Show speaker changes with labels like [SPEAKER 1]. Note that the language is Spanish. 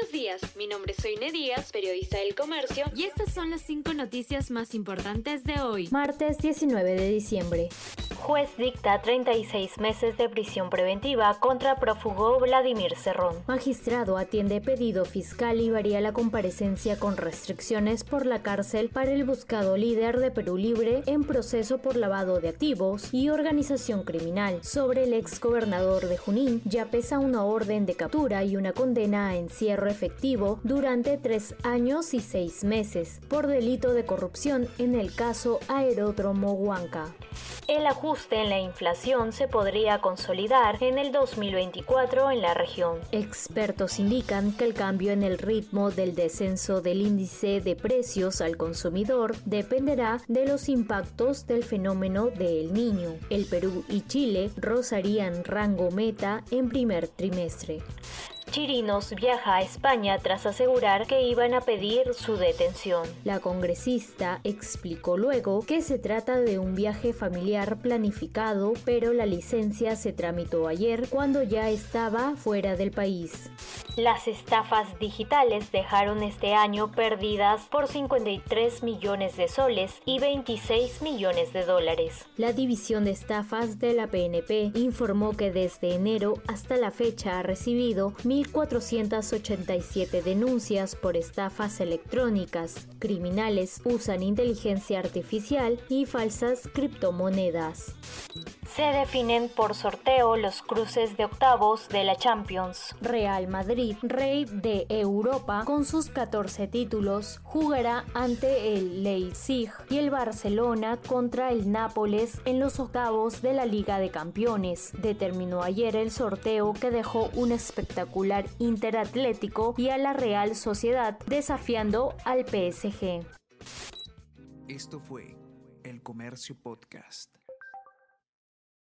[SPEAKER 1] Buenos días, mi nombre es Soine Díaz, periodista del comercio,
[SPEAKER 2] y estas son las cinco noticias más importantes de hoy,
[SPEAKER 3] martes 19 de diciembre. Juez dicta 36 meses de prisión preventiva contra prófugo Vladimir Cerrón. Magistrado atiende pedido fiscal y varía la comparecencia con restricciones por la cárcel para el buscado líder de Perú Libre en proceso por lavado de activos y organización criminal. Sobre el ex gobernador de Junín ya pesa una orden de captura y una condena a encierro efectivo durante tres años y seis meses por delito de corrupción en el caso Aeródromo Huanca. El ajuste en la inflación se podría consolidar en el 2024 en la región. Expertos indican que el cambio en el ritmo del descenso del índice de precios al consumidor dependerá de los impactos del fenómeno del niño. El Perú y Chile rozarían rango meta en primer trimestre. Chirinos viaja a España tras asegurar que iban a pedir su detención. La congresista explicó luego que se trata de un viaje familiar planificado, pero la licencia se tramitó ayer cuando ya estaba fuera del país. Las estafas digitales dejaron este año perdidas por 53 millones de soles y 26 millones de dólares. La división de estafas de la PNP informó que desde enero hasta la fecha ha recibido 1.487 denuncias por estafas electrónicas. Criminales usan inteligencia artificial y falsas criptomonedas. Se definen por sorteo los cruces de octavos de la Champions. Real Madrid, rey de Europa, con sus 14 títulos, jugará ante el Leipzig y el Barcelona contra el Nápoles en los octavos de la Liga de Campeones. Determinó ayer el sorteo que dejó un espectacular interatlético y a la Real Sociedad desafiando al PSG.
[SPEAKER 4] Esto fue El Comercio Podcast.